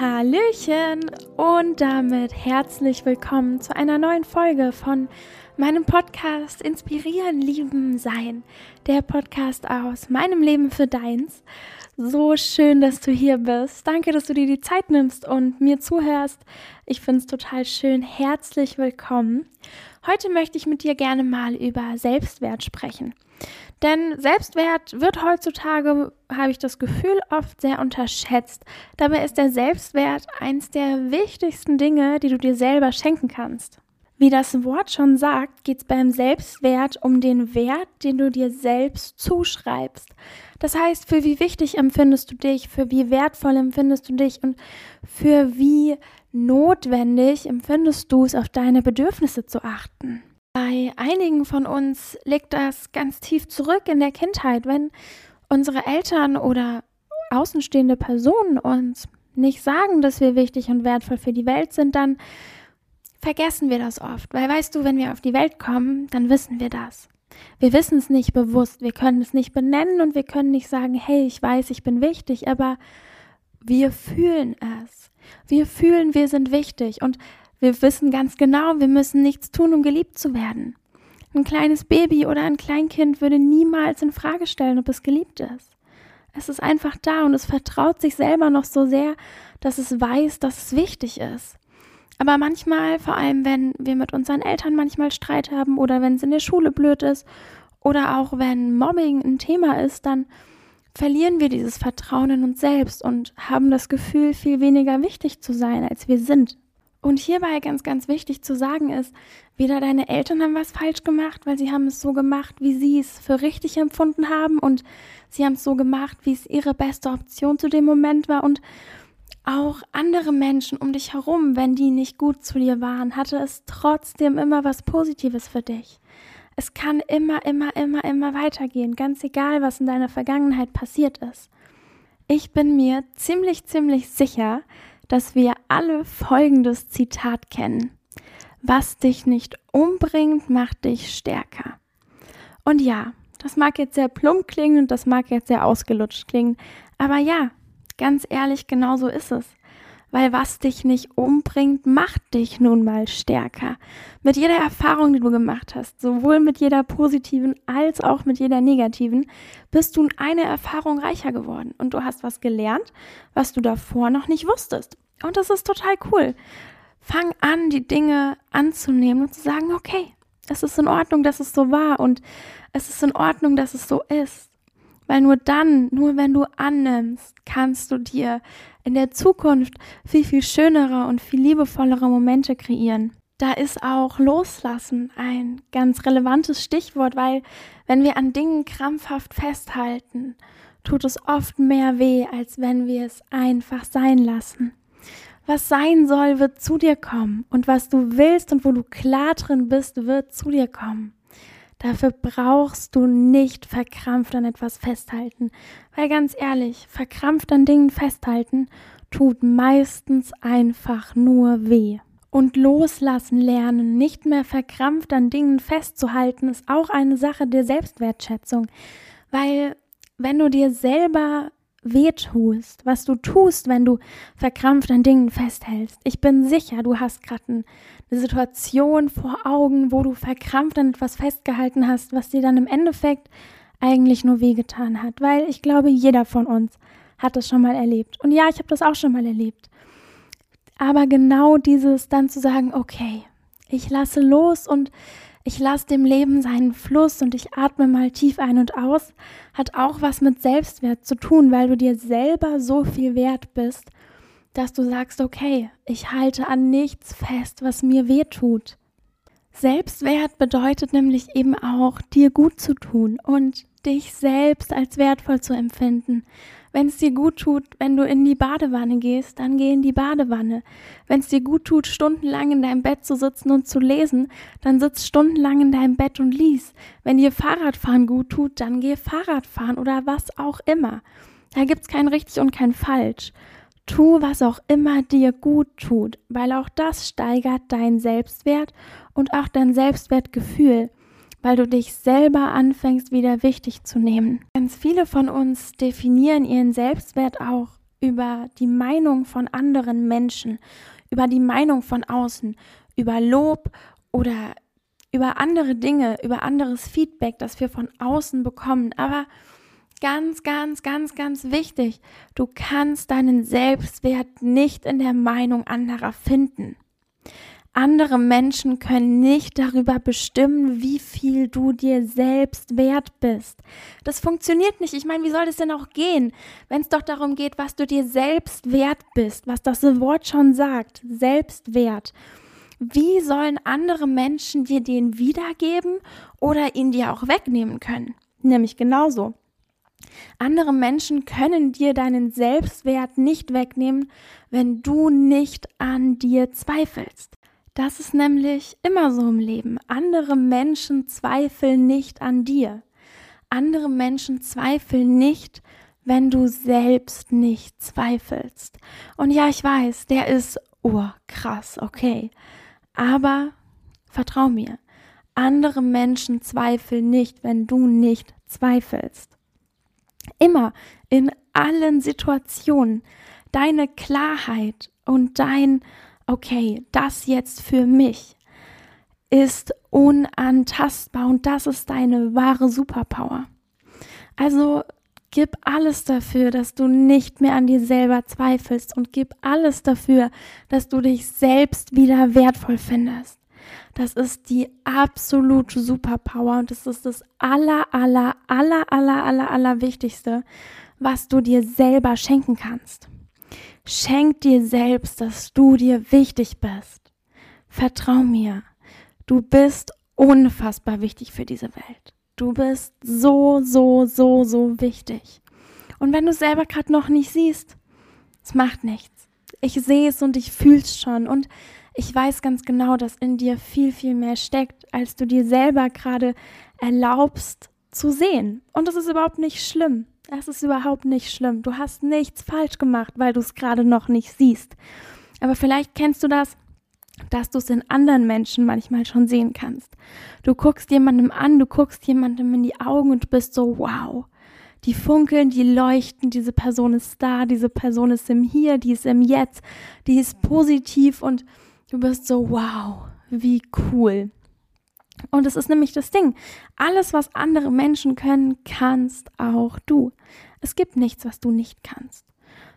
Hallöchen und damit herzlich willkommen zu einer neuen Folge von meinem Podcast Inspirieren, Lieben, Sein. Der Podcast aus meinem Leben für deins. So schön, dass du hier bist. Danke, dass du dir die Zeit nimmst und mir zuhörst. Ich finde es total schön. Herzlich willkommen. Heute möchte ich mit dir gerne mal über Selbstwert sprechen. Denn Selbstwert wird heutzutage, habe ich das Gefühl, oft sehr unterschätzt. Dabei ist der Selbstwert eins der wichtigsten Dinge, die du dir selber schenken kannst. Wie das Wort schon sagt, geht es beim Selbstwert um den Wert, den du dir selbst zuschreibst. Das heißt, für wie wichtig empfindest du dich, für wie wertvoll empfindest du dich und für wie notwendig empfindest du es, auf deine Bedürfnisse zu achten. Bei einigen von uns liegt das ganz tief zurück in der Kindheit, wenn unsere Eltern oder außenstehende Personen uns nicht sagen, dass wir wichtig und wertvoll für die Welt sind, dann vergessen wir das oft. Weil weißt du, wenn wir auf die Welt kommen, dann wissen wir das. Wir wissen es nicht bewusst, wir können es nicht benennen und wir können nicht sagen, hey, ich weiß, ich bin wichtig, aber wir fühlen es. Wir fühlen, wir sind wichtig und wir wissen ganz genau, wir müssen nichts tun, um geliebt zu werden. Ein kleines Baby oder ein Kleinkind würde niemals in Frage stellen, ob es geliebt ist. Es ist einfach da und es vertraut sich selber noch so sehr, dass es weiß, dass es wichtig ist. Aber manchmal, vor allem wenn wir mit unseren Eltern manchmal Streit haben oder wenn es in der Schule blöd ist oder auch wenn Mobbing ein Thema ist, dann verlieren wir dieses Vertrauen in uns selbst und haben das Gefühl, viel weniger wichtig zu sein, als wir sind. Und hierbei ganz, ganz wichtig zu sagen ist, weder deine Eltern haben was falsch gemacht, weil sie haben es so gemacht, wie sie es für richtig empfunden haben und sie haben es so gemacht, wie es ihre beste Option zu dem Moment war und auch andere Menschen um dich herum, wenn die nicht gut zu dir waren, hatte es trotzdem immer was Positives für dich. Es kann immer, immer, immer, immer weitergehen, ganz egal, was in deiner Vergangenheit passiert ist. Ich bin mir ziemlich, ziemlich sicher, dass wir alle folgendes Zitat kennen. Was dich nicht umbringt, macht dich stärker. Und ja, das mag jetzt sehr plump klingen und das mag jetzt sehr ausgelutscht klingen, aber ja, ganz ehrlich, genau so ist es. Weil was dich nicht umbringt, macht dich nun mal stärker. Mit jeder Erfahrung, die du gemacht hast, sowohl mit jeder positiven als auch mit jeder negativen, bist du eine Erfahrung reicher geworden. Und du hast was gelernt, was du davor noch nicht wusstest. Und das ist total cool. Fang an, die Dinge anzunehmen und zu sagen, okay, es ist in Ordnung, dass es so war und es ist in Ordnung, dass es so ist. Weil nur dann, nur wenn du annimmst, kannst du dir in der Zukunft viel, viel schönere und viel liebevollere Momente kreieren. Da ist auch Loslassen ein ganz relevantes Stichwort, weil wenn wir an Dingen krampfhaft festhalten, tut es oft mehr weh, als wenn wir es einfach sein lassen. Was sein soll, wird zu dir kommen. Und was du willst und wo du klar drin bist, wird zu dir kommen. Dafür brauchst du nicht verkrampft an etwas festhalten. Weil ganz ehrlich, verkrampft an Dingen festhalten tut meistens einfach nur weh. Und loslassen lernen, nicht mehr verkrampft an Dingen festzuhalten, ist auch eine Sache der Selbstwertschätzung. Weil wenn du dir selber wehtust, was du tust, wenn du verkrampft an Dingen festhältst. Ich bin sicher, du hast gerade eine Situation vor Augen, wo du verkrampft an etwas festgehalten hast, was dir dann im Endeffekt eigentlich nur wehgetan hat, weil ich glaube, jeder von uns hat das schon mal erlebt. Und ja, ich habe das auch schon mal erlebt. Aber genau dieses dann zu sagen, okay, ich lasse los und ich lasse dem Leben seinen Fluss und ich atme mal tief ein und aus, hat auch was mit Selbstwert zu tun, weil du dir selber so viel wert bist, dass du sagst, okay, ich halte an nichts fest, was mir weh tut. Selbstwert bedeutet nämlich eben auch, dir gut zu tun und dich selbst als wertvoll zu empfinden. Wenn es dir gut tut, wenn du in die Badewanne gehst, dann geh in die Badewanne. Wenn es dir gut tut, stundenlang in deinem Bett zu sitzen und zu lesen, dann sitz stundenlang in deinem Bett und lies. Wenn dir Fahrradfahren gut tut, dann geh Fahrradfahren oder was auch immer. Da gibt's kein richtig und kein falsch. Tu, was auch immer dir gut tut, weil auch das steigert deinen Selbstwert und auch dein Selbstwertgefühl weil du dich selber anfängst wieder wichtig zu nehmen. Ganz viele von uns definieren ihren Selbstwert auch über die Meinung von anderen Menschen, über die Meinung von außen, über Lob oder über andere Dinge, über anderes Feedback, das wir von außen bekommen. Aber ganz, ganz, ganz, ganz wichtig, du kannst deinen Selbstwert nicht in der Meinung anderer finden. Andere Menschen können nicht darüber bestimmen, wie viel du dir selbst wert bist. Das funktioniert nicht. Ich meine, wie soll das denn auch gehen, wenn es doch darum geht, was du dir selbst wert bist, was das Wort schon sagt, Selbstwert. Wie sollen andere Menschen dir den wiedergeben oder ihn dir auch wegnehmen können? Nämlich genauso. Andere Menschen können dir deinen Selbstwert nicht wegnehmen, wenn du nicht an dir zweifelst. Das ist nämlich immer so im Leben. Andere Menschen zweifeln nicht an dir. Andere Menschen zweifeln nicht, wenn du selbst nicht zweifelst. Und ja, ich weiß, der ist oh, krass, okay. Aber vertrau mir, andere Menschen zweifeln nicht, wenn du nicht zweifelst. Immer in allen Situationen deine Klarheit und dein okay, das jetzt für mich ist unantastbar und das ist deine wahre Superpower. Also gib alles dafür, dass du nicht mehr an dir selber zweifelst und gib alles dafür, dass du dich selbst wieder wertvoll findest. Das ist die absolute Superpower und das ist das aller, aller, aller, aller, aller, aller Wichtigste, was du dir selber schenken kannst. Schenk dir selbst, dass du dir wichtig bist. Vertrau mir. Du bist unfassbar wichtig für diese Welt. Du bist so, so, so, so wichtig. Und wenn du es selber gerade noch nicht siehst, es macht nichts. Ich sehe es und ich fühle es schon. Und ich weiß ganz genau, dass in dir viel, viel mehr steckt, als du dir selber gerade erlaubst zu sehen. Und das ist überhaupt nicht schlimm. Das ist überhaupt nicht schlimm. Du hast nichts falsch gemacht, weil du es gerade noch nicht siehst. Aber vielleicht kennst du das, dass du es in anderen Menschen manchmal schon sehen kannst. Du guckst jemandem an, du guckst jemandem in die Augen und bist so, wow. Die funkeln, die leuchten, diese Person ist da, diese Person ist im Hier, die ist im Jetzt, die ist positiv und du bist so, wow, wie cool. Und es ist nämlich das Ding. Alles, was andere Menschen können, kannst auch du. Es gibt nichts, was du nicht kannst.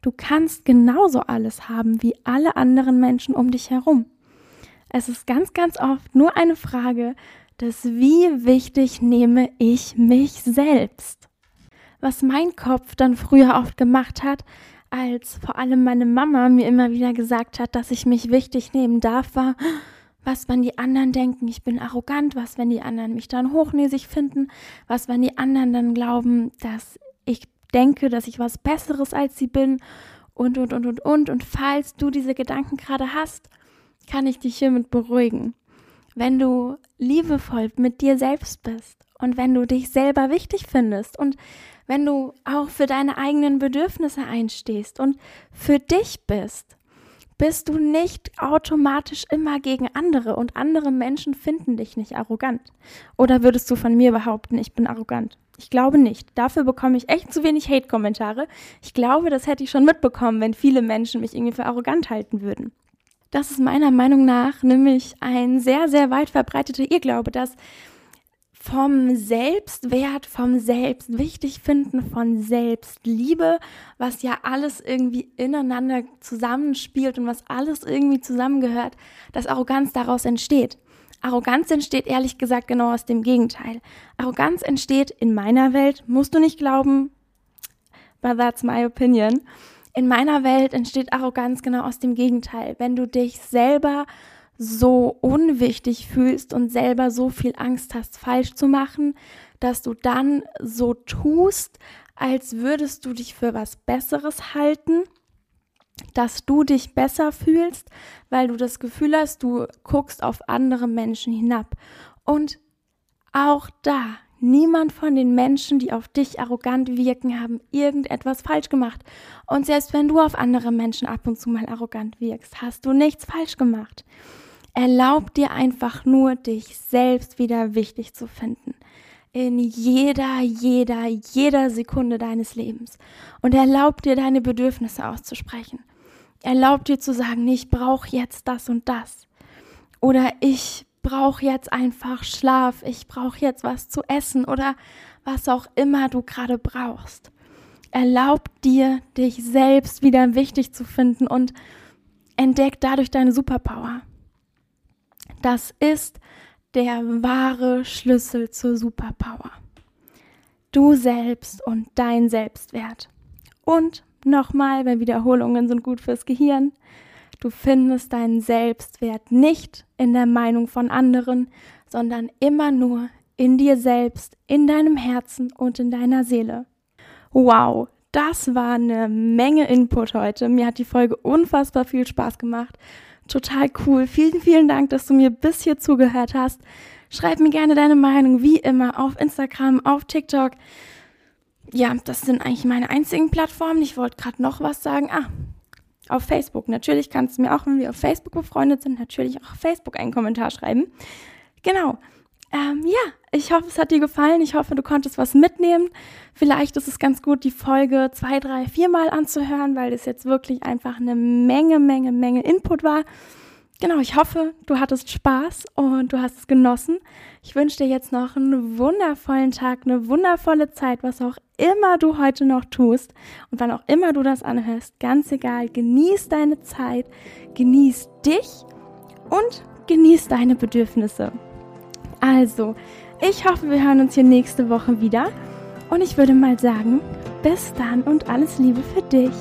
Du kannst genauso alles haben wie alle anderen Menschen um dich herum. Es ist ganz, ganz oft nur eine Frage des, wie wichtig nehme ich mich selbst. Was mein Kopf dann früher oft gemacht hat, als vor allem meine Mama mir immer wieder gesagt hat, dass ich mich wichtig nehmen darf, war, was, wenn die anderen denken, ich bin arrogant? Was, wenn die anderen mich dann hochnäsig finden? Was, wenn die anderen dann glauben, dass ich denke, dass ich was Besseres als sie bin? Und, und, und, und, und. Und falls du diese Gedanken gerade hast, kann ich dich hiermit beruhigen. Wenn du liebevoll mit dir selbst bist und wenn du dich selber wichtig findest und wenn du auch für deine eigenen Bedürfnisse einstehst und für dich bist, bist du nicht automatisch immer gegen andere und andere Menschen finden dich nicht arrogant. Oder würdest du von mir behaupten, ich bin arrogant? Ich glaube nicht. Dafür bekomme ich echt zu wenig Hate-Kommentare. Ich glaube, das hätte ich schon mitbekommen, wenn viele Menschen mich irgendwie für arrogant halten würden. Das ist meiner Meinung nach nämlich ein sehr, sehr weit verbreiteter Irrglaube, dass vom Selbstwert, vom Selbstwichtigfinden, von Selbstliebe, was ja alles irgendwie ineinander zusammenspielt und was alles irgendwie zusammengehört, dass Arroganz daraus entsteht. Arroganz entsteht ehrlich gesagt genau aus dem Gegenteil. Arroganz entsteht in meiner Welt, musst du nicht glauben, but that's my opinion. In meiner Welt entsteht Arroganz genau aus dem Gegenteil. Wenn du dich selber so unwichtig fühlst und selber so viel Angst hast, falsch zu machen, dass du dann so tust, als würdest du dich für was Besseres halten, dass du dich besser fühlst, weil du das Gefühl hast, du guckst auf andere Menschen hinab. Und auch da, niemand von den Menschen, die auf dich arrogant wirken, haben irgendetwas falsch gemacht. Und selbst wenn du auf andere Menschen ab und zu mal arrogant wirkst, hast du nichts falsch gemacht. Erlaub dir einfach nur, dich selbst wieder wichtig zu finden. in jeder, jeder, jeder Sekunde deines Lebens und erlaubt dir deine Bedürfnisse auszusprechen. Erlaubt dir zu sagen, ich brauche jetzt das und das. Oder ich brauche jetzt einfach Schlaf, ich brauche jetzt was zu essen oder was auch immer du gerade brauchst. Erlaub dir, dich selbst wieder wichtig zu finden und entdeck dadurch deine Superpower. Das ist der wahre Schlüssel zur Superpower. Du selbst und dein Selbstwert. Und nochmal, weil Wiederholungen sind gut fürs Gehirn. Du findest deinen Selbstwert nicht in der Meinung von anderen, sondern immer nur in dir selbst, in deinem Herzen und in deiner Seele. Wow, das war eine Menge Input heute. Mir hat die Folge unfassbar viel Spaß gemacht. Total cool. Vielen, vielen Dank, dass du mir bis hier zugehört hast. Schreib mir gerne deine Meinung, wie immer, auf Instagram, auf TikTok. Ja, das sind eigentlich meine einzigen Plattformen. Ich wollte gerade noch was sagen. Ah, auf Facebook. Natürlich kannst du mir auch, wenn wir auf Facebook befreundet sind, natürlich auch auf Facebook einen Kommentar schreiben. Genau. Ähm, ja, ich hoffe, es hat dir gefallen. Ich hoffe, du konntest was mitnehmen. Vielleicht ist es ganz gut, die Folge zwei, drei, viermal anzuhören, weil das jetzt wirklich einfach eine Menge, Menge, Menge Input war. Genau, ich hoffe, du hattest Spaß und du hast es genossen. Ich wünsche dir jetzt noch einen wundervollen Tag, eine wundervolle Zeit, was auch immer du heute noch tust und wann auch immer du das anhörst. Ganz egal, genieß deine Zeit, genieß dich und genieß deine Bedürfnisse. Also, ich hoffe, wir hören uns hier nächste Woche wieder. Und ich würde mal sagen, bis dann und alles Liebe für dich.